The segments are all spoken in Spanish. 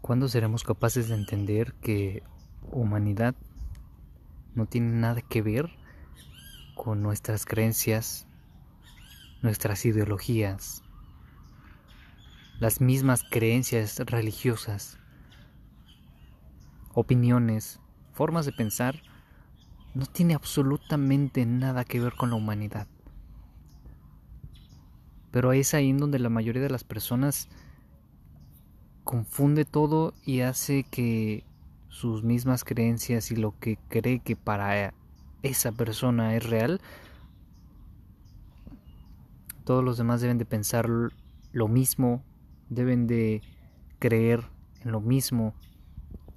¿Cuándo seremos capaces de entender que humanidad no tiene nada que ver con nuestras creencias, nuestras ideologías, las mismas creencias religiosas, opiniones, formas de pensar? No tiene absolutamente nada que ver con la humanidad. Pero es ahí en donde la mayoría de las personas confunde todo y hace que sus mismas creencias y lo que cree que para esa persona es real, todos los demás deben de pensar lo mismo, deben de creer en lo mismo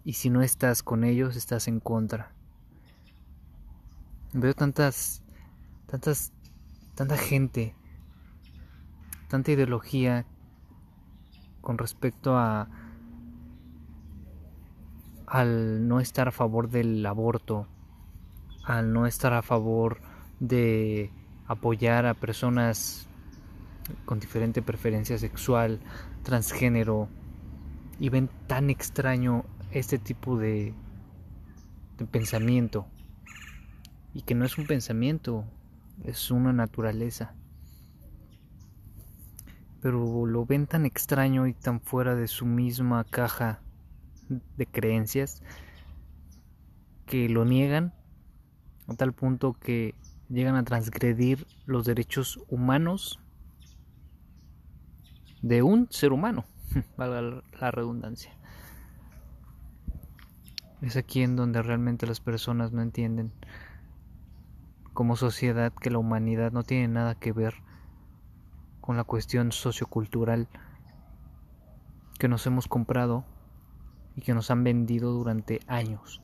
y si no estás con ellos estás en contra. Veo tantas tantas tanta gente, tanta ideología con respecto a al no estar a favor del aborto, al no estar a favor de apoyar a personas con diferente preferencia sexual, transgénero, y ven tan extraño este tipo de, de pensamiento, y que no es un pensamiento, es una naturaleza pero lo ven tan extraño y tan fuera de su misma caja de creencias que lo niegan a tal punto que llegan a transgredir los derechos humanos de un ser humano, valga la redundancia. Es aquí en donde realmente las personas no entienden como sociedad que la humanidad no tiene nada que ver con la cuestión sociocultural que nos hemos comprado y que nos han vendido durante años.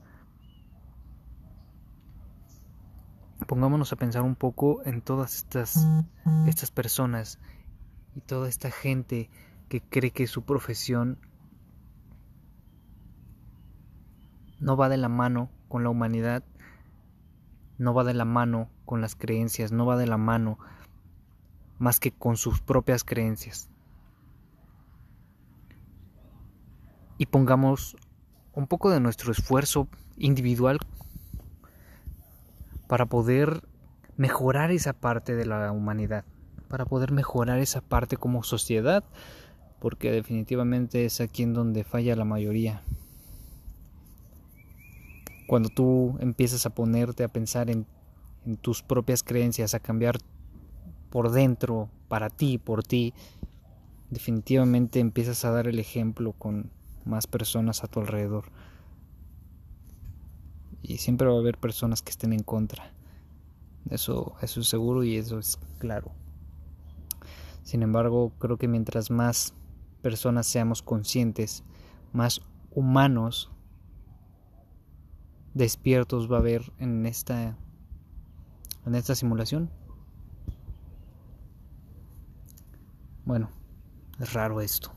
Pongámonos a pensar un poco en todas estas, estas personas y toda esta gente que cree que su profesión no va de la mano con la humanidad, no va de la mano con las creencias, no va de la mano más que con sus propias creencias. Y pongamos un poco de nuestro esfuerzo individual para poder mejorar esa parte de la humanidad, para poder mejorar esa parte como sociedad, porque definitivamente es aquí en donde falla la mayoría. Cuando tú empiezas a ponerte a pensar en, en tus propias creencias, a cambiar por dentro, para ti, por ti, definitivamente empiezas a dar el ejemplo con más personas a tu alrededor. Y siempre va a haber personas que estén en contra. Eso, eso es seguro y eso es claro. Sin embargo, creo que mientras más personas seamos conscientes, más humanos despiertos va a haber en esta en esta simulación. Bueno, es raro esto.